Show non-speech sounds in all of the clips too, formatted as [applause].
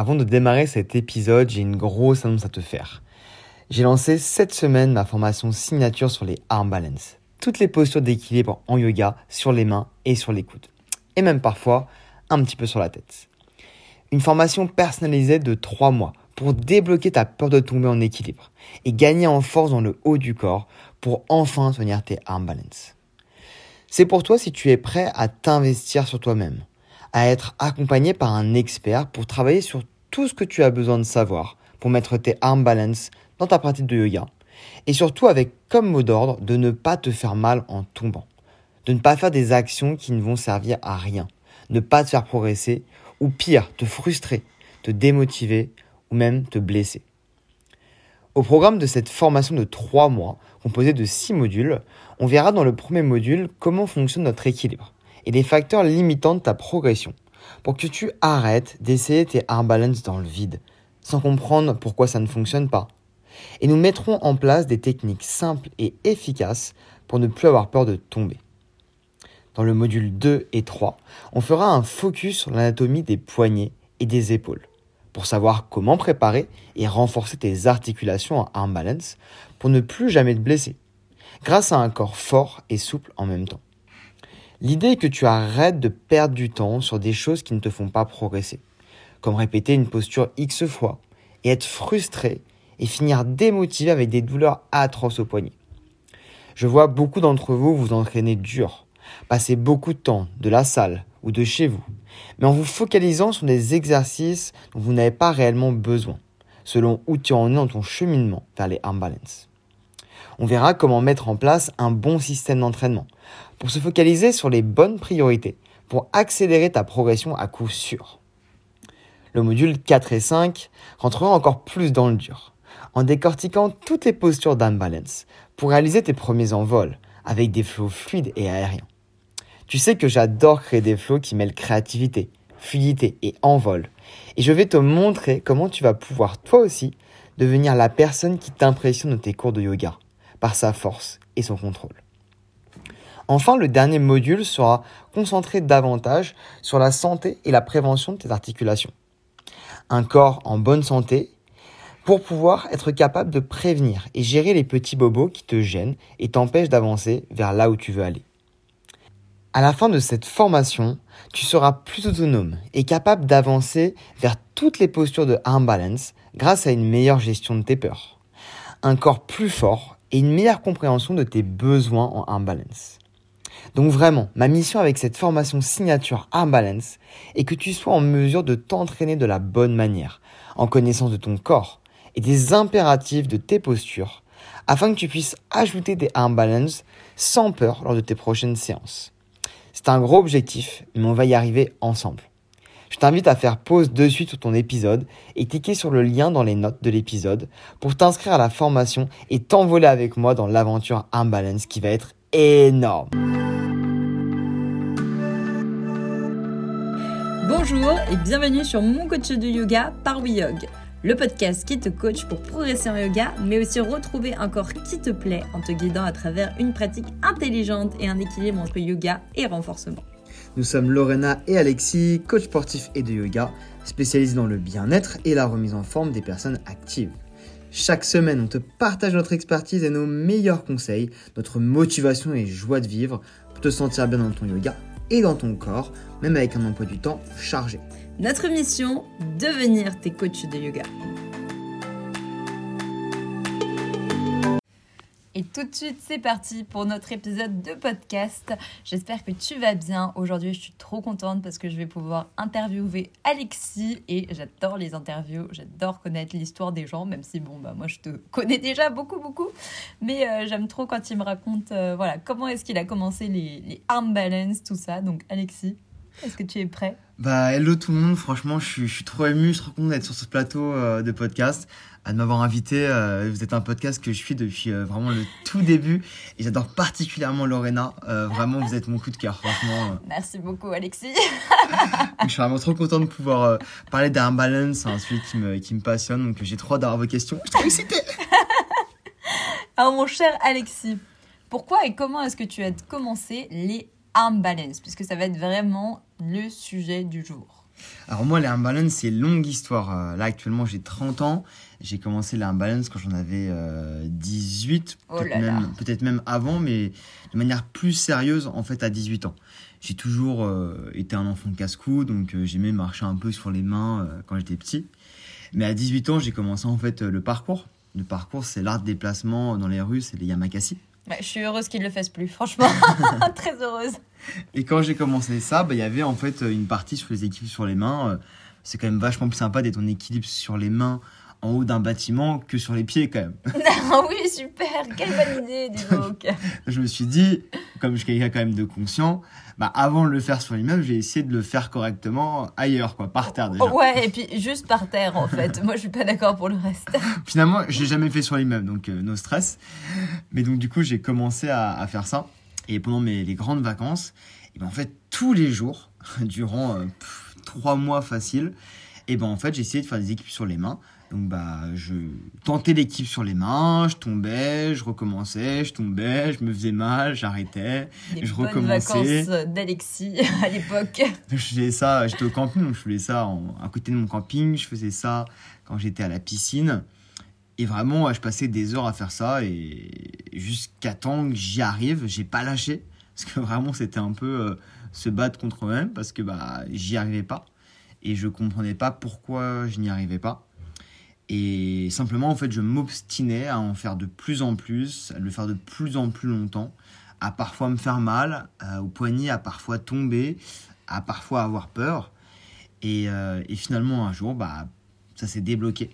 Avant de démarrer cet épisode, j'ai une grosse annonce à te faire. J'ai lancé cette semaine ma formation signature sur les arm balance. Toutes les postures d'équilibre en yoga sur les mains et sur les coudes. Et même parfois un petit peu sur la tête. Une formation personnalisée de 3 mois pour débloquer ta peur de tomber en équilibre et gagner en force dans le haut du corps pour enfin tenir tes arm balance. C'est pour toi si tu es prêt à t'investir sur toi-même, à être accompagné par un expert pour travailler sur tout ce que tu as besoin de savoir pour mettre tes arm balance dans ta pratique de yoga et surtout avec comme mot d'ordre de ne pas te faire mal en tombant, de ne pas faire des actions qui ne vont servir à rien, ne pas te faire progresser ou pire, te frustrer, te démotiver ou même te blesser. Au programme de cette formation de 3 mois, composée de 6 modules, on verra dans le premier module comment fonctionne notre équilibre et les facteurs limitants de ta progression pour que tu arrêtes d'essayer tes arm balance dans le vide, sans comprendre pourquoi ça ne fonctionne pas. Et nous mettrons en place des techniques simples et efficaces pour ne plus avoir peur de tomber. Dans le module 2 et 3, on fera un focus sur l'anatomie des poignets et des épaules pour savoir comment préparer et renforcer tes articulations en arm balance pour ne plus jamais te blesser, grâce à un corps fort et souple en même temps. L'idée est que tu arrêtes de perdre du temps sur des choses qui ne te font pas progresser, comme répéter une posture X fois et être frustré et finir démotivé avec des douleurs atroces au poignet. Je vois beaucoup d'entre vous vous entraîner dur, passer beaucoup de temps de la salle ou de chez vous, mais en vous focalisant sur des exercices dont vous n'avez pas réellement besoin, selon où tu en es dans ton cheminement vers les arm balance. On verra comment mettre en place un bon système d'entraînement pour se focaliser sur les bonnes priorités pour accélérer ta progression à coup sûr. Le module 4 et 5 rentrera encore plus dans le dur, en décortiquant toutes les postures d'arm balance pour réaliser tes premiers envols avec des flots fluides et aériens. Tu sais que j'adore créer des flots qui mêlent créativité, fluidité et envol. Et je vais te montrer comment tu vas pouvoir toi aussi devenir la personne qui t'impressionne dans tes cours de yoga par sa force et son contrôle. Enfin, le dernier module sera concentré davantage sur la santé et la prévention de tes articulations. Un corps en bonne santé pour pouvoir être capable de prévenir et gérer les petits bobos qui te gênent et t'empêchent d'avancer vers là où tu veux aller. À la fin de cette formation, tu seras plus autonome et capable d'avancer vers toutes les postures de arm balance grâce à une meilleure gestion de tes peurs, un corps plus fort et une meilleure compréhension de tes besoins en arm balance. Donc vraiment, ma mission avec cette formation signature arm balance est que tu sois en mesure de t'entraîner de la bonne manière, en connaissance de ton corps et des impératifs de tes postures, afin que tu puisses ajouter des arm balance sans peur lors de tes prochaines séances. C'est un gros objectif, mais on va y arriver ensemble. Je t'invite à faire pause de suite sur ton épisode et cliquer sur le lien dans les notes de l'épisode pour t'inscrire à la formation et t'envoler avec moi dans l'aventure Imbalance qui va être énorme. Bonjour et bienvenue sur mon coach de yoga par WeYog le podcast qui te coach pour progresser en yoga, mais aussi retrouver un corps qui te plaît en te guidant à travers une pratique intelligente et un équilibre entre yoga et renforcement. Nous sommes Lorena et Alexis, coach sportif et de yoga, spécialisés dans le bien-être et la remise en forme des personnes actives. Chaque semaine, on te partage notre expertise et nos meilleurs conseils, notre motivation et joie de vivre pour te sentir bien dans ton yoga et dans ton corps, même avec un emploi du temps chargé. Notre mission, devenir tes coachs de yoga. Et tout de suite, c'est parti pour notre épisode de podcast. J'espère que tu vas bien. Aujourd'hui, je suis trop contente parce que je vais pouvoir interviewer Alexis et j'adore les interviews. J'adore connaître l'histoire des gens, même si, bon, bah, moi, je te connais déjà beaucoup, beaucoup. Mais euh, j'aime trop quand il me raconte, euh, voilà, comment est-ce qu'il a commencé les, les arm balance, tout ça. Donc, Alexis, est-ce que tu es prêt? Bah hello tout le monde, franchement je suis, je suis trop ému, je suis trop content d'être sur ce plateau euh, de podcast, à de m'avoir invité. Euh, vous êtes un podcast que je suis depuis euh, vraiment le tout début et j'adore particulièrement Lorena. vraiment vous êtes mon coup de cœur, franchement. Merci beaucoup Alexis. [laughs] je suis vraiment trop content de pouvoir parler d'un balance, un sujet qui me, qui me passionne, donc j'ai trop d'avoir vos questions. Je suis excitée [laughs] Alors mon cher Alexis, pourquoi et comment est-ce que tu as commencé les arm balance, puisque ça va être vraiment le sujet du jour. Alors moi, les arm balance, c'est une longue histoire. Euh, Là, actuellement, j'ai 30 ans. J'ai commencé les arm balance quand j'en avais euh, 18, Oh peut-être même, avant, mais de manière plus sérieuse, en fait, à 18 ans. J'ai toujours euh, été un enfant de casse-cou, donc euh, j'aimais marcher un peu sur les mains quand j'étais petit. Mais à 18 ans, j'ai commencé en fait le parcours. Le parcours, c'est l'art de déplacement dans les rues, c'est les yamakasi. Je suis heureuse qu'il le fasse plus, franchement. [laughs] Très heureuse. Et quand j'ai commencé ça, bah, il y avait en fait une partie sur les équipes sur les mains. Euh, C'est quand même vachement plus sympa d'être en équilibre sur les mains en haut d'un bâtiment que sur les pieds quand même. [laughs] Ah oui, super. Quelle bonne idée, dis donc. [laughs] Je me suis dit, comme je suis quelqu'un quand même de conscient, bah, avant de le faire sur l'immeuble, j'ai essayé de le faire correctement ailleurs, quoi, par terre déjà. Ouais, et puis juste par terre, en fait. Moi, je suis pas d'accord pour le reste. [laughs] Finalement, j'ai jamais fait sur l'immeuble, donc euh, no stress. Mais donc du coup, j'ai commencé à, à faire ça. Et pendant mes, les grandes vacances, et ben, en fait, tous les jours, durant euh, pff, trois mois facile, et ben en fait, j'ai essayé de faire des équipes sur les mains. Donc bah, je tentais l'équipe sur les mains, je tombais, je recommençais, je tombais, je me faisais mal, j'arrêtais. Je bonnes recommençais. vacances d'Alexis [laughs] à l'époque. Je faisais ça, j'étais au camping, donc je faisais ça en- à côté de mon camping, je faisais ça quand j'étais à la piscine. Et vraiment, je passais des heures à faire ça et jusqu'à temps que j'y arrive, j'ai pas lâché. Parce que vraiment, c'était un peu euh, se battre contre moi-même parce que bah, j'y arrivais pas. Et je comprenais pas pourquoi je n'y arrivais pas. Et simplement, en fait, je m'obstinais à en faire de plus en plus, à le faire de plus en plus longtemps, à parfois me faire mal, euh, au poignet, à parfois tomber, à parfois avoir peur. Et, euh, et finalement, un jour, bah, ça s'est débloqué.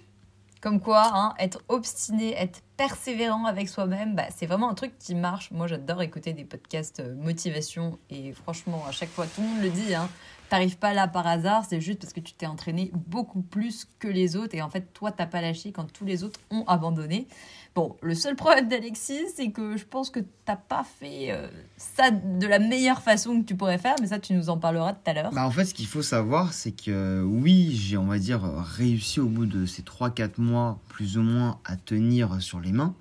Comme quoi, hein, être obstiné, être persévérant avec soi-même, bah, c'est vraiment un truc qui marche. Moi, j'adore écouter des podcasts euh, motivation et franchement, à chaque fois, tout le monde le dit, hein, t'arrives pas là par hasard, c'est juste parce que tu t'es entraîné beaucoup plus que les autres et en fait, toi, t'as pas lâché quand tous les autres ont abandonné. Bon, le seul problème d'Alexis, c'est que je pense que t'as pas fait euh, ça de la meilleure façon que tu pourrais faire, mais ça, tu nous en parleras tout à l'heure. Bah, en fait, ce qu'il faut savoir, c'est que oui, j'ai, on va dire, réussi au bout de ces 3-4 mois, plus ou moins, à tenir sur les mains,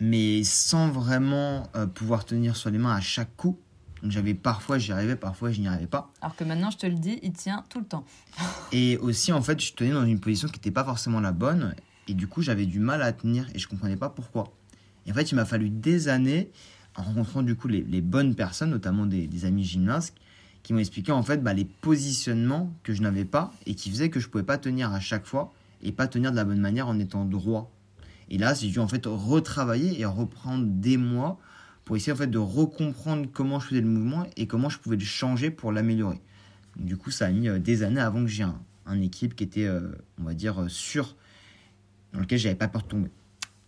mais sans vraiment euh, pouvoir tenir sur les mains à chaque coup. Donc, j'avais parfois, j'y arrivais, parfois, je n'y arrivais pas. Alors que maintenant, je te le dis, il tient tout le temps. [laughs] Et aussi, en fait, je tenais dans une position qui n'était pas forcément la bonne. Et du coup, j'avais du mal à tenir et je comprenais pas pourquoi. Et en fait, il m'a fallu des années, en rencontrant du coup les, les bonnes personnes, notamment des, des amis gymnastes, qui m'ont expliqué en fait bah, les positionnements que je n'avais pas et qui faisaient que je pouvais pas tenir à chaque fois et pas tenir de la bonne manière en étant droit. Et là, j'ai dû en fait retravailler et reprendre des mois pour essayer en fait de recomprendre comment je faisais le mouvement et comment je pouvais le changer pour l'améliorer. Du coup, ça a mis euh, des années avant que j'ai un, équipe qui était, euh, on va dire, euh, sûr, dans lequel j'avais pas peur de tomber.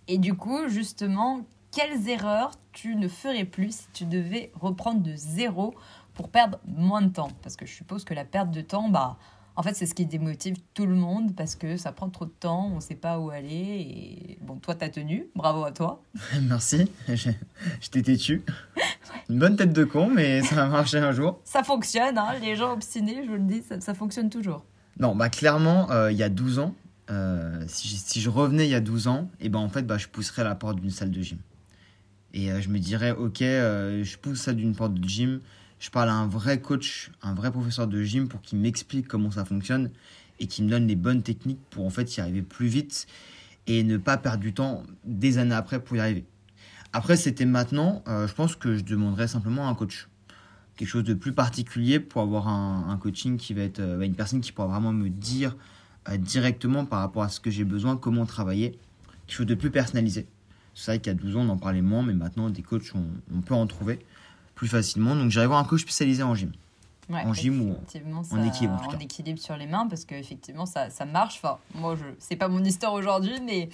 Et du coup, justement, quelles erreurs tu ne ferais plus si tu devais reprendre de zéro pour perdre moins de temps? Parce que je suppose que la perte de temps, bah, en fait, c'est ce qui démotive tout le monde parce que ça prend trop de temps, on ne sait pas où aller. Et bon, toi, t'as tenu, bravo à toi. [laughs] Merci, je, t'ai têtu. Une bonne tête de con, mais ça va marcher un jour. Ça fonctionne, hein, les gens obstinés, je vous le dis, ça, ça fonctionne toujours. Non, bah clairement, euh, il y a 12 ans, euh, si, je, si je revenais il y a 12 ans, et ben en fait, bah, je pousserais la porte d'une salle de gym. Et euh, je me dirais, ok, je pousse ça d'une porte de gym, je parle à un vrai coach, un vrai professeur de gym pour qu'il m'explique comment ça fonctionne et qu'il me donne les bonnes techniques pour en fait y arriver plus vite et ne pas perdre du temps des années après pour y arriver. Après, c'était maintenant, euh, je pense que je demanderais simplement un coach. Quelque chose de plus particulier pour avoir un, coaching qui va être euh, une personne qui pourra vraiment me dire euh, directement par rapport à ce que j'ai besoin, comment travailler. Quelque chose de plus personnalisé. C'est vrai a 12 ans, on en parlait moins, mais maintenant, des coachs, on peut en trouver plus facilement. Donc, j'irai voir un coach spécialisé en gym. Ouais, En gym ou en- équilibre, en équilibre sur les mains parce qu'effectivement ça, ça marche. Enfin, moi, je c'est pas mon histoire aujourd'hui, mais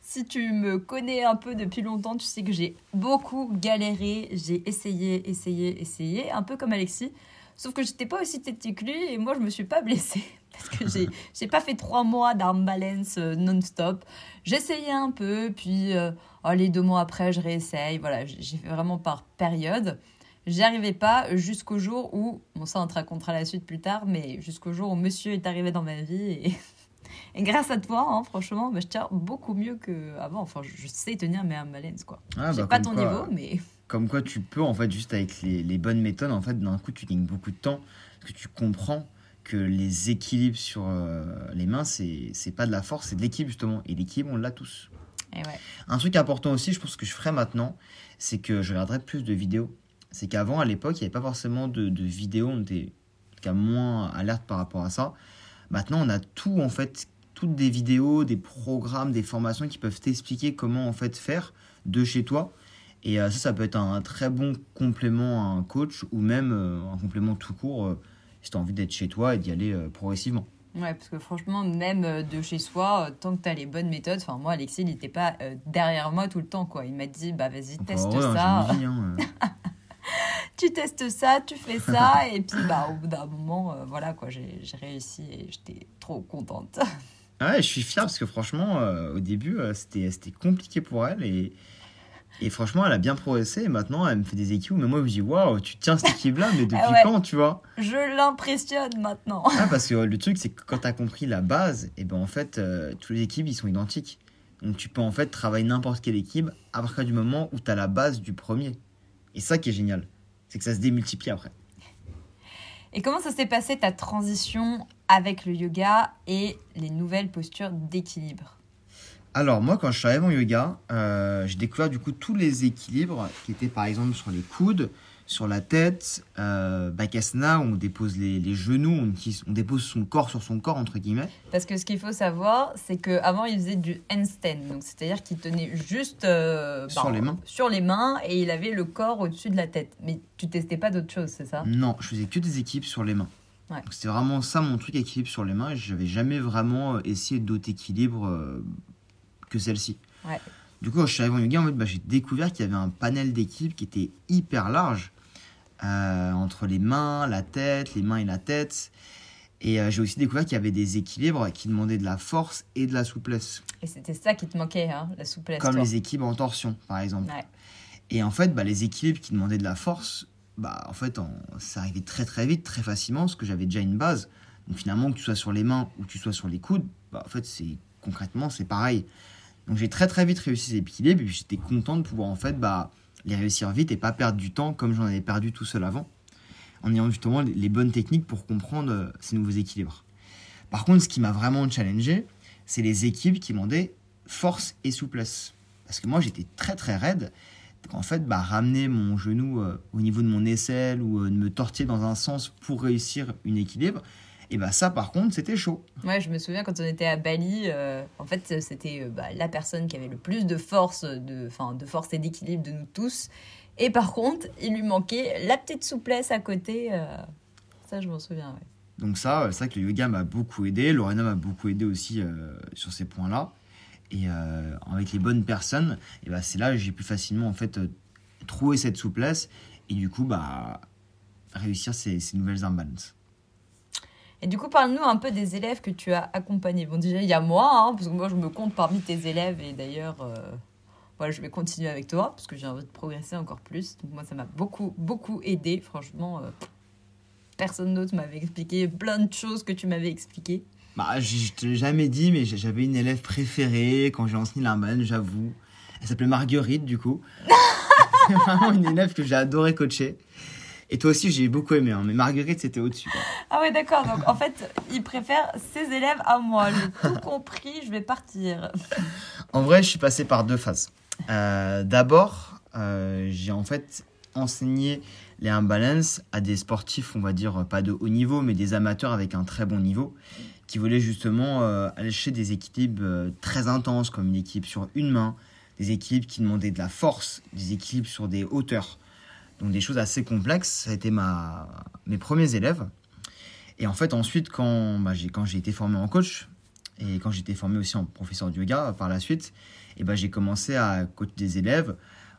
si tu me connais un peu depuis longtemps, tu sais que j'ai beaucoup galéré. J'ai essayé, essayé, essayé, un peu comme Alexis. Sauf que j'étais pas aussi têtue que lui et moi je me suis pas blessée [laughs] parce que j'ai [laughs] j'ai pas fait trois mois d'arm balance euh, non-stop. J'essayais un peu, puis euh, oh, les deux mois après je réessaye. Voilà, j'ai fait vraiment par période. J'y arrivais pas jusqu'au jour où, bon ça on te racontera la suite plus tard, mais jusqu'au jour où monsieur est arrivé dans ma vie et, [laughs] et grâce à toi, hein, franchement, bah, je tiens beaucoup mieux qu'avant. Enfin, je, sais tenir mes balance quoi. Ah, J'ai bah, pas ton quoi, niveau, mais [laughs] Comme quoi, tu peux, en fait, juste avec les, les bonnes méthodes, en fait, d'un coup, tu gagnes beaucoup de temps. Parce que tu comprends que les équilibres sur euh, les mains, c'est c'est pas de la force, c'est de l'équilibre justement. Et l'équilibre, on l'a tous. Et ouais. Un truc important aussi, je pense que je ferai maintenant, c'est que je regarderai plus de vidéos. C'est qu'avant, à l'époque, il n'y avait pas forcément de, de vidéos, on était en tout cas moins alerte par rapport à ça. Maintenant, on a tout en fait, toutes des vidéos, des programmes, des formations qui peuvent t'expliquer comment en fait faire de chez toi. Et euh, ça, ça peut être un, très bon complément à un coach ou même euh, un complément tout court euh, si tu as envie d'être chez toi et d'y aller progressivement. Ouais, parce que franchement, même de chez soi, tant que tu as les bonnes méthodes, enfin moi, Alexis, il n'était pas derrière moi tout le temps, quoi. Il m'a dit, bah vas-y, Donc, teste ouais, hein, ça, hein. [laughs] tu testes ça, tu fais ça, [laughs] et puis bah au bout d'un moment, euh, voilà, quoi, j'ai réussi et j'étais trop contente. Ah Ouais, je suis fier parce que franchement, euh, au début, euh, c'était compliqué pour elle et, et franchement, elle a bien progressé. Et maintenant, elle me fait des équipes. Mais moi, je me dis, waouh, tu tiens cette équipe-là, mais [laughs] depuis Ah ouais. quand, tu vois? Je l'impressionne maintenant. Ah, Parce que euh, le truc, c'est que quand tu as compris la base, et ben en fait, toutes les équipes, ils sont identiques. Donc tu peux en fait travailler n'importe quelle équipe à partir du moment où tu as la base du premier. Et ça qui est génial, c'est que ça se démultiplie après. Et comment ça s'est passé ta transition avec le yoga et les nouvelles postures d'équilibre? Alors moi quand je suis arrivé en yoga, euh, j'ai découvert du coup tous les équilibres qui étaient par exemple sur les coudes, sur la tête, euh, Bakasana on dépose les, les genoux, on, utilise- on dépose son corps sur son corps entre guillemets. Parce que ce qu'il faut savoir, c'est qu'avant, il faisait du handstand. Donc, c'est-à-dire qu'il tenait juste euh, Sur les mains. sur les mains et il avait le corps au-dessus de la tête. Mais tu testais pas d'autre chose, c'est ça? Non, je faisais que des équipes sur les mains. Ouais. C'était vraiment ça mon truc équilibre sur les mains. et J'avais jamais vraiment euh, essayé d'autres équilibres euh, que celle-ci. Ouais. Du coup, quand je suis arrivé en yoga, en fait, bah, j'ai découvert qu'il y avait un panel d'équipes qui était hyper large euh, entre les mains, la tête, les mains et la tête. Et euh, j'ai aussi découvert qu'il y avait des équilibres qui demandaient de la force et de la souplesse, Et c'était ça qui te manquait, hein, la souplesse. comme toi. les équilibres en torsion, par exemple. Ouais. Et en fait, bah, les équilibres qui demandaient de la force, bah, en fait, en- ça arrivait très très vite, très facilement, parce que j'avais déjà une base. Donc finalement, que tu sois sur les mains ou que tu sois sur les coudes, bah, en fait, c'est concrètement, c'est pareil. Donc j'ai très très vite réussi ces équilibres, et j'étais content de pouvoir en fait bah, les réussir vite et pas perdre du temps comme j'en avais perdu tout seul avant, en ayant justement les- bonnes techniques pour comprendre euh, ces nouveaux équilibres. Par contre, ce qui m'a vraiment challengé, c'est les équipes qui demandaient force et souplesse. Parce que moi, j'étais très très raide. En fait, bah, ramener mon genou euh, au niveau de mon aisselle ou euh, de me tortiller dans un sens pour réussir une équilibre, et bah ça, par contre, c'était chaud. Ouais, je me souviens quand on était à Bali, euh, en fait, c'était euh, bah, la personne qui avait le plus de force, de, force et d'équilibre de nous tous. Et par contre, il lui manquait la petite souplesse à côté. euh, Ça, je m'en souviens, ouais. Donc ça, c'est vrai que le yoga m'a beaucoup aidé. Lorena m'a beaucoup aidé aussi sur ces points-là. Et avec les bonnes personnes, et bah, c'est là que j'ai pu facilement en fait trouver cette souplesse et du coup bah réussir ces, ces nouvelles imbalances. Et du coup, parle-nous un peu des élèves que tu as accompagnés. Bon, déjà, il y a moi, hein, parce que moi, je me compte parmi tes élèves. Et d'ailleurs, euh, voilà, je vais continuer avec toi, parce que j'ai envie de progresser encore plus. Donc, moi, ça m'a beaucoup, beaucoup aidé. Franchement, euh, personne d'autre m'avait expliqué plein de choses que tu m'avais expliquées. Bah, je te l'ai jamais dit, mais j'avais une élève préférée quand j'ai enseigné l'imbalance, j'avoue. Elle s'appelait Marguerite, du coup. [laughs] c'est vraiment une élève que j'ai adoré coacher. Et toi aussi, j'ai beaucoup aimé, hein, mais Marguerite, c'était au-dessus. Ah ouais, d'accord. Donc, en fait, il préfère ses élèves à moi. J'ai tout compris, je vais partir. En vrai, je suis passé par deux phases. Euh, D'abord, euh, j'ai en fait enseigné les imbalance à des sportifs, on va dire pas de haut niveau, mais des amateurs avec un très bon niveau, qui voulaient justement euh, aller chercher des équilibres euh, très intenses, comme une équipe sur une main, des équilibres qui demandaient de la force, des équilibres sur des hauteurs. Donc des choses assez complexes. Ça a été ma, mes premiers élèves. Et en fait, ensuite, quand bah, j'ai quand j'ai été formé en coach, et quand j'ai été formé aussi en professeur de yoga par la suite, et ben j'ai commencé à coacher des élèves,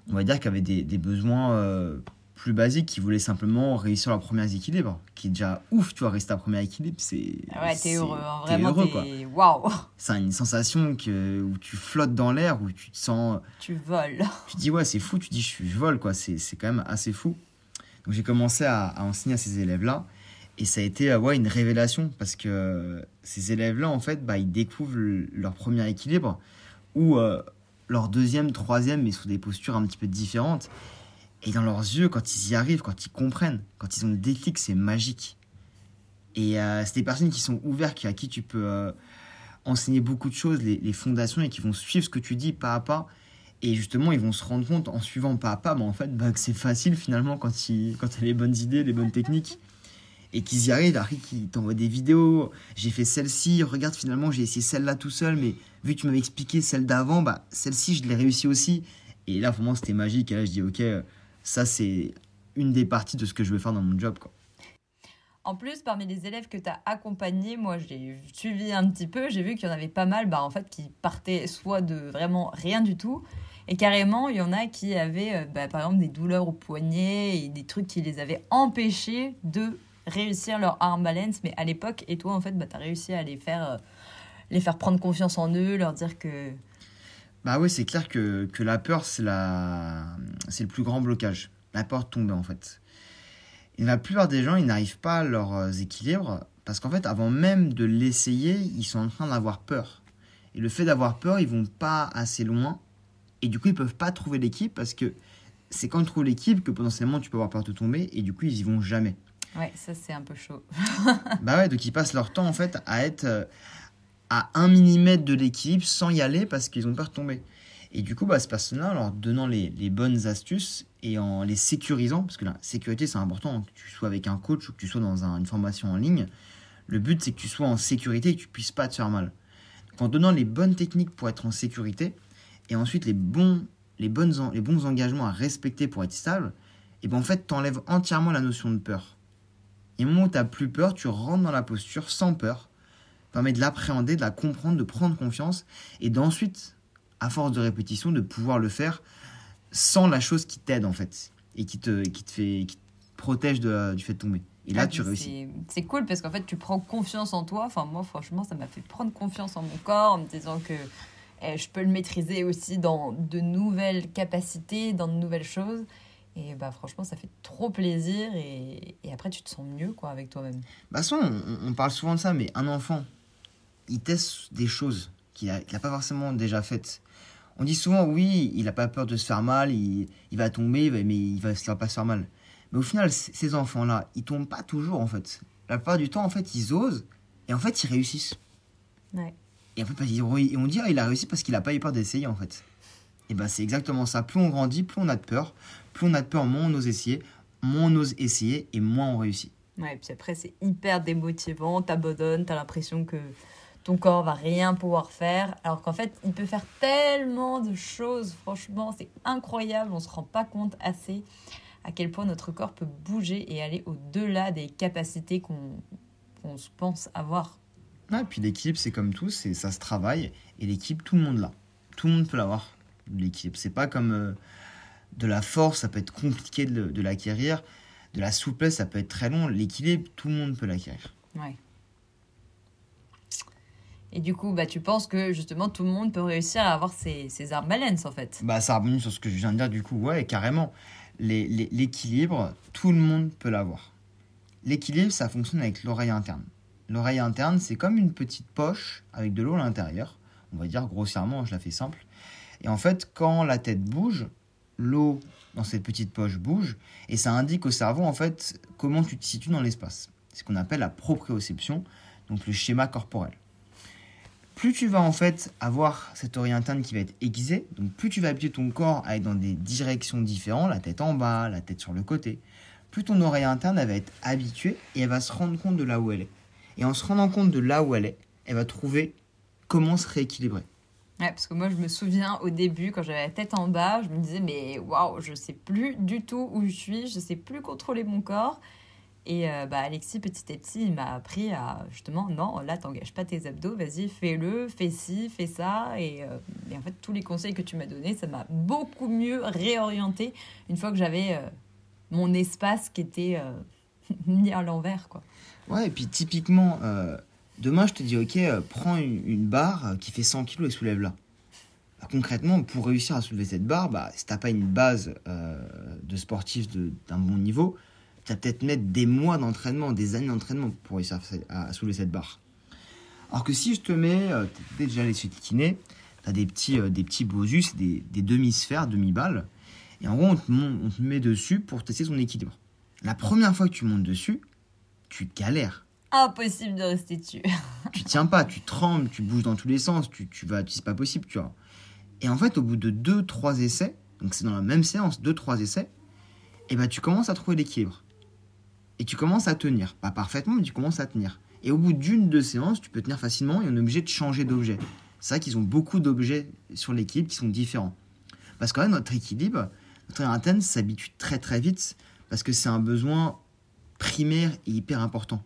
on va dire, qui avaient des, des besoins euh, plus basiques, qui voulaient simplement réussir leur premier équilibre, qui est déjà ouf, tu vois, rester à premier équilibre, c'est... Ah ouais, t'es heureux. hein, t'es Vraiment, heureux, quoi. t'es... Waouh C'est une sensation que, où tu flottes dans l'air, où tu te sens... Tu voles. Tu te dis, ouais, c'est fou, tu te dis, je, je vole, quoi, c'est quand même assez fou. Donc j'ai commencé à, à enseigner à ces élèves-là, et ça a été euh, ouais, une révélation, parce que euh, ces élèves-là, en fait, bah, ils découvrent le- leur premier équilibre, ou euh, leur deuxième, troisième, mais sous des postures un petit peu différentes. Et dans leurs yeux, quand ils y arrivent, quand ils comprennent, quand ils ont le déclic, c'est magique. Et euh, c'est des personnes qui sont ouvertes, à qui tu peux euh, enseigner beaucoup de choses, les, fondations, et qui vont suivre ce que tu dis pas à pas. Et justement, ils vont se rendre compte en suivant pas à pas, bah, en fait, bah, que c'est facile finalement quand, quand tu as les bonnes idées, les bonnes techniques. Et qu'ils y arrivent, après qu'ils t'envoient des vidéos. J'ai fait celle-ci, regarde finalement, j'ai essayé celle-là tout seul, mais vu que tu m'avais expliqué celle d'avant, bah, celle-ci, je l'ai réussi aussi. Et là, moi, c'était magique. Et là, je dis, ok, ça, c'est une des parties de ce que je veux faire dans mon job. En plus, parmi les élèves que tu as accompagnés, moi j'ai suivi un petit peu, j'ai vu qu'il y en avait pas mal bah, en fait, qui partaient soit de vraiment rien du tout, et carrément il y en a qui avaient euh, bah, par exemple des douleurs au poignet et des trucs qui les avaient empêchés de réussir leur arm balance, mais à l'époque, et toi en fait, bah, tu as réussi à les faire, euh, les faire prendre confiance en eux, leur dire que... Bah oui, c'est clair que, que la peur, c'est la... le plus grand blocage. La peur de tomber en fait. Et la plupart des gens, ils n'arrivent pas à leurs euh, équilibres parce qu'en fait, avant même de l'essayer, ils sont en train d'avoir peur. Et le fait d'avoir peur, ils vont pas assez loin. Et du coup, ils peuvent pas trouver l'équipe parce que c'est quand ils trouvent l'équipe que potentiellement tu peux avoir peur de tomber et du coup, ils y vont jamais. Ouais, ça c'est un peu chaud. bah ouais, donc ils passent leur temps en fait à être euh, à un millimètre de l'équilibre sans y aller parce qu'ils ont peur de tomber. Et du coup, bah, ces personnes-là, en leur donnant les, bonnes astuces et en les sécurisant, parce que la sécurité, c'est important, que tu sois avec un coach ou que tu sois dans un, une formation en ligne, le but, c'est que tu sois en sécurité et que tu puisses pas te faire mal. Donc, en donnant les bonnes techniques pour être en sécurité, et ensuite les bons, les bonnes, les bons engagements à respecter pour être stable, et ben en fait, tu enlèves entièrement la notion de peur. Et au moment où tu n'as plus peur, tu rentres dans la posture sans peur, permet de l'appréhender, de la comprendre, de prendre confiance, et d'ensuite à force de répétition, de pouvoir le faire sans la chose qui t'aide en fait et qui te, qui te, fait, qui te protège de, du fait de tomber. Et là, ah, tu réussis. C'est cool parce qu'en fait, tu prends confiance en toi. Enfin, moi, franchement, ça m'a fait prendre confiance en mon corps en me disant que eh, je peux le maîtriser aussi dans de nouvelles capacités, dans de nouvelles choses. Et bah, franchement, ça fait trop plaisir. Et, et après, tu te sens mieux quoi, avec toi-même. Bah, on, on, parle souvent de ça, mais un enfant, il teste des choses qu'il n'a pas forcément déjà faites. On dit souvent, oui, il n'a pas peur de se faire mal, il, il va tomber, mais il va, va pas se faire mal. Mais au final, ces enfants-là, ils tombent pas toujours, en fait. La plupart du temps, en fait, ils osent, et en fait, ils réussissent. Ouais. Et en fait, on dit, ah, il a réussi parce qu'il n'a pas eu peur d'essayer, en fait. Et ben, c'est exactement ça. Plus on grandit, plus on a de peur. Plus on a de peur, moins on ose essayer. Moins on ose essayer, et moins on réussit. Ouais, et puis après, c'est hyper démotivant, t'abandonnes, t'as l'impression que ton corps va rien pouvoir faire. Alors qu'en fait, il peut faire tellement de choses, franchement, c'est incroyable, on se rend pas compte assez à quel point notre corps peut bouger et aller au-delà des capacités qu'on se pense avoir. Ah, et puis l'équilibre, c'est comme tout, c'est ça se travaille. Et l'équilibre, tout le monde l'a. Tout le monde peut l'avoir, l'équilibre. C'est pas comme euh, de la force, ça peut être compliqué de, de l'acquérir. De la souplesse, ça peut être très long. L'équilibre, tout le monde peut l'acquérir. Ouais. Et du coup, bah, tu penses que justement tout le monde peut réussir à avoir ses, ses armes balance en fait? Bah, ça revenue sur ce que je viens de dire, du coup, ouais, carrément. L'équilibre, tout le monde peut l'avoir. L'équilibre, ça fonctionne avec l'oreille interne. L'oreille interne, c'est comme une petite poche avec de l'eau à l'intérieur. On va dire grossièrement, je la fais simple. Et en fait, quand la tête bouge, l'eau dans cette petite poche bouge et ça indique au cerveau en fait comment tu te situes dans l'espace. C'est ce qu'on appelle la proprioception, donc le schéma corporel plus tu vas en fait avoir cette oreille interne qui va être aiguisée, donc plus tu vas habituer ton corps à être dans des directions différentes, la tête en bas, la tête sur le côté, plus ton oreille interne va être habituée et elle va se rendre compte de là où elle est. Et en se rendant compte de là où elle est, elle va trouver comment se rééquilibrer. Ouais, parce que moi je me souviens au début quand j'avais la tête en bas, je me disais mais waouh, je sais plus du tout où je suis, je sais plus contrôler mon corps. Et euh, bah, Alexis, petit à petit, il m'a appris à justement, non, là, t'engages pas tes abdos, vas-y, fais-le, fais ci, fais ça. Et, euh, et, en fait, tous les conseils que tu m'as donnés, ça m'a beaucoup mieux réorienté une fois que j'avais euh, mon espace qui était [laughs] mis à l'envers, quoi. Ouais, et puis typiquement, demain, je te dis, ok, prends une, barre qui fait 100 kg et soulève-la. Bah, concrètement, pour réussir à soulever cette barre, bah, si t'as pas une base de sportif d'un bon niveau, tu vas peut-être mettre des mois d'entraînement, des années d'entraînement pour réussir à, soulever cette barre. Alors que si je te mets, euh, tu déjà les kiné, tu as des petits, euh, des petits bosus, des, des demi-sphères, demi-balles, et en gros, on te, on te met dessus pour tester ton équilibre. La première fois que tu montes dessus, tu galères. impossible de rester dessus. [laughs] tu tiens pas, tu trembles, tu bouges dans tous les sens, tu, tu vas, c'est pas possible, tu vois. Et en fait, au bout de 2-3 essais, donc c'est dans la même séance, 2-3 essais, et ben tu commences à trouver l'équilibre. Et tu commences à tenir. Pas parfaitement, mais tu commences à tenir. Et au bout d'une, deux séances, tu peux tenir facilement et on est obligé de changer d'objet. C'est vrai qu'ils ont beaucoup d'objets sur l'équilibre qui sont différents. Parce que notre équilibre, notre antenne s'habitue très très vite parce que c'est un besoin primaire et hyper important.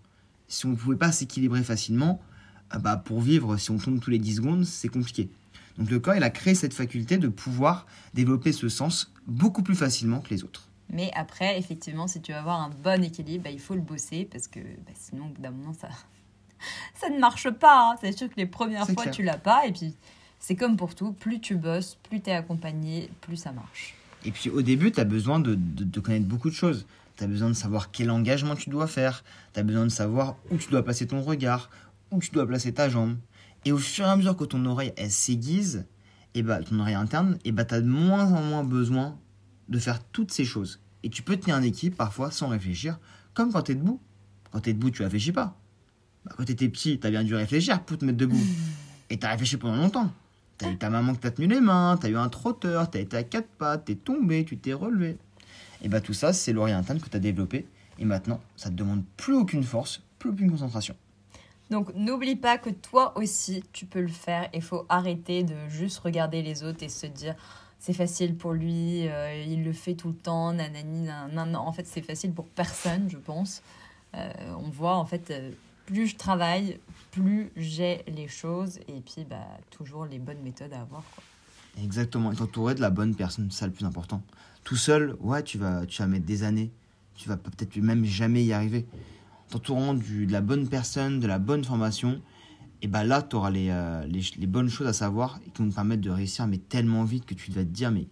Si on ne pouvait pas s'équilibrer facilement, ah bah pour vivre, si on tombe tous les 10 secondes, c'est compliqué. Donc le corps, il a créé cette faculté de pouvoir développer ce sens beaucoup plus facilement que les autres. Mais après, effectivement, si tu veux avoir un bon équilibre, bah, il faut le bosser parce que bah, sinon, au bout d'un moment, ça, [laughs] ça ne marche pas. Hein. C'est sûr que les premières fois, tu l'as pas. Et puis, c'est comme pour tout, plus tu bosses, plus tu es accompagné, plus ça marche. Et puis au début, tu as besoin de, de, connaître beaucoup de choses. Tu as besoin de savoir quel engagement tu dois faire. Tu as besoin de savoir où tu dois placer ton regard, où tu dois placer ta jambe. Et au fur et à mesure que ton oreille elle s'aiguise, et bah, ton oreille interne, et bah, tu as de moins en moins besoin de faire toutes ces choses. Et tu peux tenir un équipe parfois sans réfléchir, comme quand tu es debout. Quand tu es debout, tu réfléchis pas. Bah, quand tu étais petit, tu as bien dû réfléchir pour te mettre debout. [laughs] Et tu as réfléchi pendant longtemps. Tu as eu ta maman qui t'a tenu les mains, tu as eu un trotteur, tu as été à quatre pattes, tu es tombé, tu t'es relevé. Et bah tout ça, c'est l'oreille interne que tu as développé. Et maintenant, ça te demande plus aucune force, plus aucune concentration. Donc n'oublie pas que toi aussi, tu peux le faire. Il faut arrêter de juste regarder les autres et se dire c'est facile pour lui, euh, il le fait tout le temps. En fait, c'est facile pour personne, je pense. Euh, on voit, en fait, euh, plus je travaille, plus j'ai les choses et puis bah, toujours les bonnes méthodes à avoir. Exactement, et t'entourer de la bonne personne, c'est ça le plus important. Tout seul, ouais, tu vas, tu vas mettre des années, tu vas peut-être même jamais y arriver. T'entourant de la bonne personne, de la bonne formation, et bah là, tu auras euh, les, les, bonnes choses à savoir et qui vont te permettre de réussir, mais tellement vite que tu vas te dire, mais,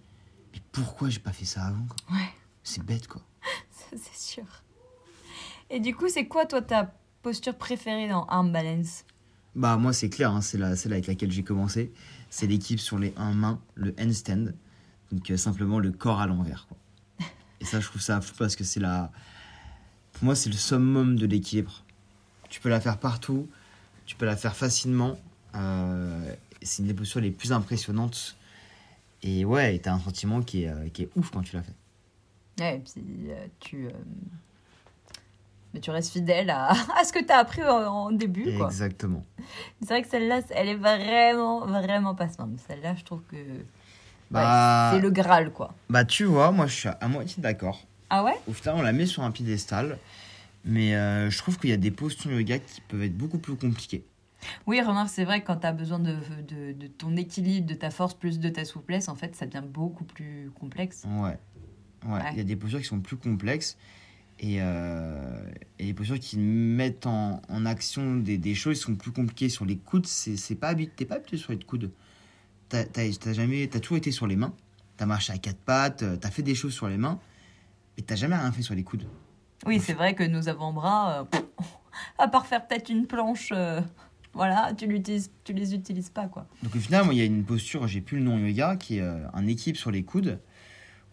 mais pourquoi j'ai pas fait ça avant Ouais. C'est bête, quoi. [laughs] c'est sûr. Et du coup, c'est quoi, toi, ta posture préférée dans Arm Balance Bah, moi, c'est clair, hein, c'est celle avec laquelle j'ai commencé. C'est l'équipe sur les 1 mains, le handstand. Donc, euh, simplement le corps à l'envers, quoi. Et ça, je trouve ça fou parce que c'est la. Pour moi, c'est le summum de l'équilibre. Tu peux la faire partout tu peux la faire facilement. Euh, c'est une des postures les plus impressionnantes. Et ouais, tu as un sentiment qui est, euh, qui est ouf quand tu l'as fait. Ouais, et puis euh, tu, mais tu restes fidèle à, [laughs] à ce que tu as appris en, début. Quoi. Exactement. C'est vrai que celle-là, elle est vraiment, vraiment pas simple. Celle-là, je trouve que bah, c'est le Graal. quoi. Bah, tu vois, moi, je suis à moitié d'accord. Ah ouais? Au final, on la met sur un piédestal. Mais euh, je trouve qu'il y a des postures yoga qui peuvent être beaucoup plus compliquées. Oui, remarque, c'est vrai que quand tu as besoin de, de, de, ton équilibre, de ta force plus de ta souplesse, en fait, ça devient beaucoup plus complexe. Ouais. Ouais, il y a des postures qui sont plus complexes et, euh, et des postures qui mettent en, en action des, des, choses qui sont plus compliquées. Sur les coudes, c'est pas habitué, pas habitué sur les coudes. T'as as, jamais, as toujours été sur les mains, tu as marché à quatre pattes, tu as fait des choses sur les mains, mais tu jamais rien fait sur les coudes. Oui, c'est vrai que nos avant-bras, euh, à part faire peut-être une planche, euh, voilà, tu, l'utilises, tu les utilises pas, quoi. Donc au final, il y a une posture, j'ai plus le nom yoga, qui est euh, un équipe sur les coudes,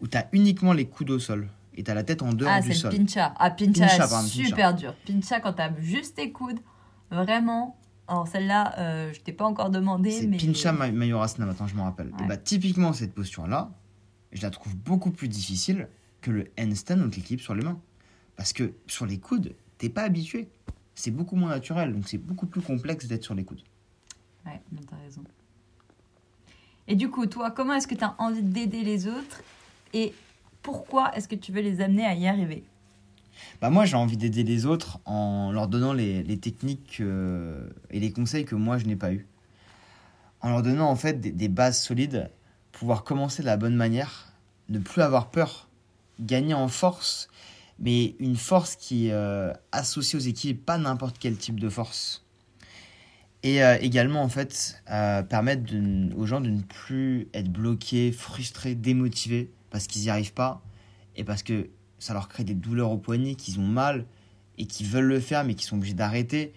où tu as uniquement les coudes au sol. Et tu as la tête en dehors ah, du sol. Ah, c'est le pincha. Ah, pincha, super dur. Pincha, quand tu as juste tes coudes, vraiment... Alors celle-là, je t'ai pas encore demandé, c'est mais... Pincha Mayorasana, maintenant je me rappelle. Et bah typiquement, cette posture-là, je la trouve beaucoup plus difficile que le handstand, donc l'équipe sur les mains. Parce que sur les coudes, t'es pas habitué. C'est beaucoup moins naturel, donc c'est beaucoup plus complexe d'être sur les coudes. Ouais, t'as raison. Et du coup, toi, comment est-ce que tu as envie d'aider les autres et pourquoi est-ce que tu veux les amener à y arriver? Bah moi, j'ai envie d'aider les autres en leur donnant les, techniques euh, et les conseils que moi, je n'ai pas eu. En leur donnant en fait des, des, bases solides, pouvoir commencer de la bonne manière, ne plus avoir peur, gagner en force mais une force qui est euh, associée aux équipes, pas n'importe quel type de force. Et euh, également, en fait, euh, permettre aux gens de ne plus être bloqués, frustrés, démotivés parce qu'ils n'y arrivent pas et parce que ça leur crée des douleurs au poignet, qu'ils ont mal et qu'ils veulent le faire mais qui sont obligés d'arrêter.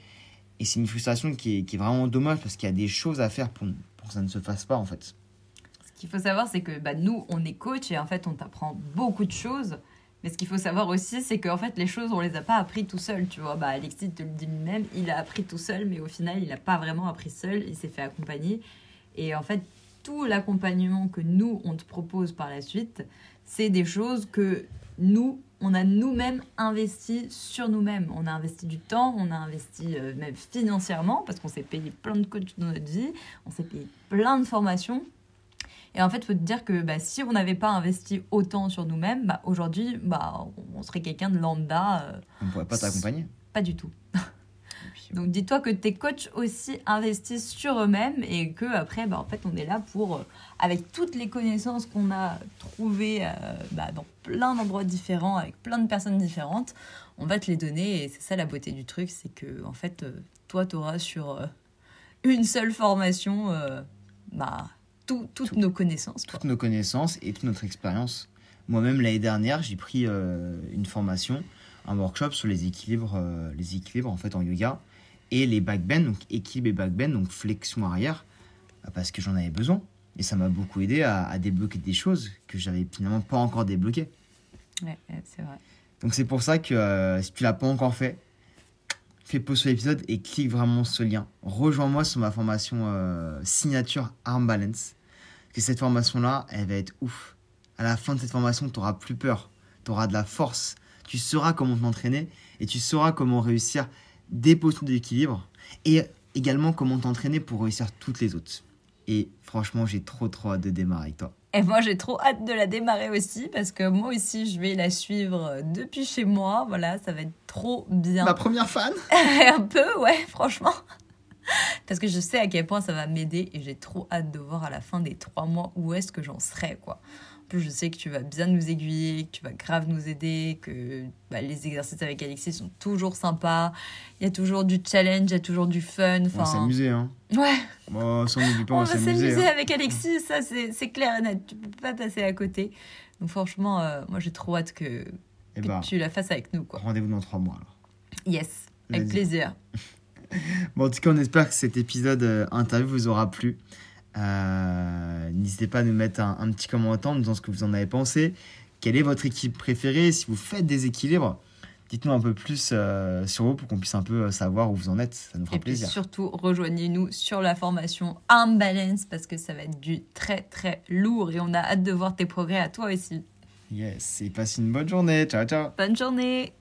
Et c'est une frustration qui est, qui est, vraiment dommage parce qu'il y a des choses à faire pour, pour que ça ne se fasse pas en fait. Ce qu'il faut savoir, c'est que bah, nous, on est coach et en fait, on t'apprend beaucoup de choses Mais ce qu'il faut savoir aussi, c'est qu'en fait, les choses, on les a pas appris tout seul, tu vois. Bah, Alexis te le dit lui-même, il a appris tout seul, mais au final, il n'a pas vraiment appris seul, il s'est fait accompagner. Et en fait, tout l'accompagnement que nous, on te propose par la suite, c'est des choses que nous, on a nous-mêmes investi sur nous-mêmes. On a investi du temps, on a investi euh, même financièrement, parce qu'on s'est payé plein de coachs dans notre vie, on s'est payé plein de formations. Et en fait, il faut te dire que bah, si on n'avait pas investi autant sur nous-mêmes, bah, aujourd'hui, bah, on serait quelqu'un de lambda. euh, On ne pourrait pas t'accompagner. pas du tout. Donc dis-toi que tes coachs aussi investissent sur eux-mêmes et que après, bah, en fait, on est là pour, euh, avec toutes les connaissances qu'on a trouvées euh, bah, dans plein d'endroits différents, avec plein de personnes différentes, on va te les donner. Et c'est ça la beauté du truc, c'est que en fait, euh, toi, tu auras sur une seule formation bah, tout- toutes Tout. nos connaissances. quoi. toutes nos connaissances et toute notre expérience. Moi-même, l'année dernière, j'ai pris euh, une formation, un workshop sur les équilibres, euh, les équilibres en fait en yoga et les backbends, donc équilibre et backbend, donc flexion arrière, bah, parce que j'en avais besoin. Et ça m'a beaucoup aidé à, à débloquer des choses que j'avais finalement pas encore débloquées. Ouais, c'est vrai. Donc c'est pour ça que euh, si tu l'as pas encore fait, fais pause sur l'épisode et clique vraiment sur ce lien. Rejoins-moi sur ma formation euh, signature Arm Balance. Que cette formation-là, elle va être ouf. À la fin de cette formation, tu n'auras plus peur. Tu auras de la force. Tu sauras comment t'entraîner et tu sauras comment réussir des postures d'équilibre et également comment t'entraîner pour réussir toutes les autres. Et franchement, j'ai trop trop hâte de démarrer avec toi. Et moi, j'ai trop hâte de la démarrer aussi parce que moi aussi, je vais la suivre depuis chez moi. Voilà, ça va être trop bien. Ma première fan [laughs] un peu, ouais, franchement. [laughs] Parce que je sais à quel point ça va m'aider et j'ai trop hâte de voir à la fin des trois mois où est-ce que j'en serai, quoi. En plus, je sais que tu vas bien nous aiguiller, que tu vas grave nous aider, que bah, les exercices avec Alexis sont toujours sympas. Il y a toujours du challenge, il y a toujours du fun. On va s'amuser, hein. ouais, Bon, ça, on pas, on, on va s'amuser. hein. avec Alexis, ça c'est clair et net. Tu peux pas passer à côté. Donc franchement, euh, moi j'ai trop hâte que, Eh que bah, tu la fasses avec nous, rendez-vous dans trois mois alors. Yes, avec plaisir. [laughs] [laughs] Bon, en tout cas, on espère que cet épisode euh, interview vous aura plu. Euh, N'hésitez pas à nous mettre un, un petit commentaire en nous disant ce que vous en avez pensé. Quelle est votre équipe préférée? Si vous faites des équilibres, dites-nous un peu plus euh, sur vous pour qu'on puisse un peu savoir où vous en êtes. Ça nous fera Et puis plaisir. surtout, rejoignez-nous sur la formation Arm Balance parce que ça va être du très très lourd et on a hâte de voir tes progrès à toi aussi. Yes, et passez une bonne journée. Ciao, ciao. Bonne journée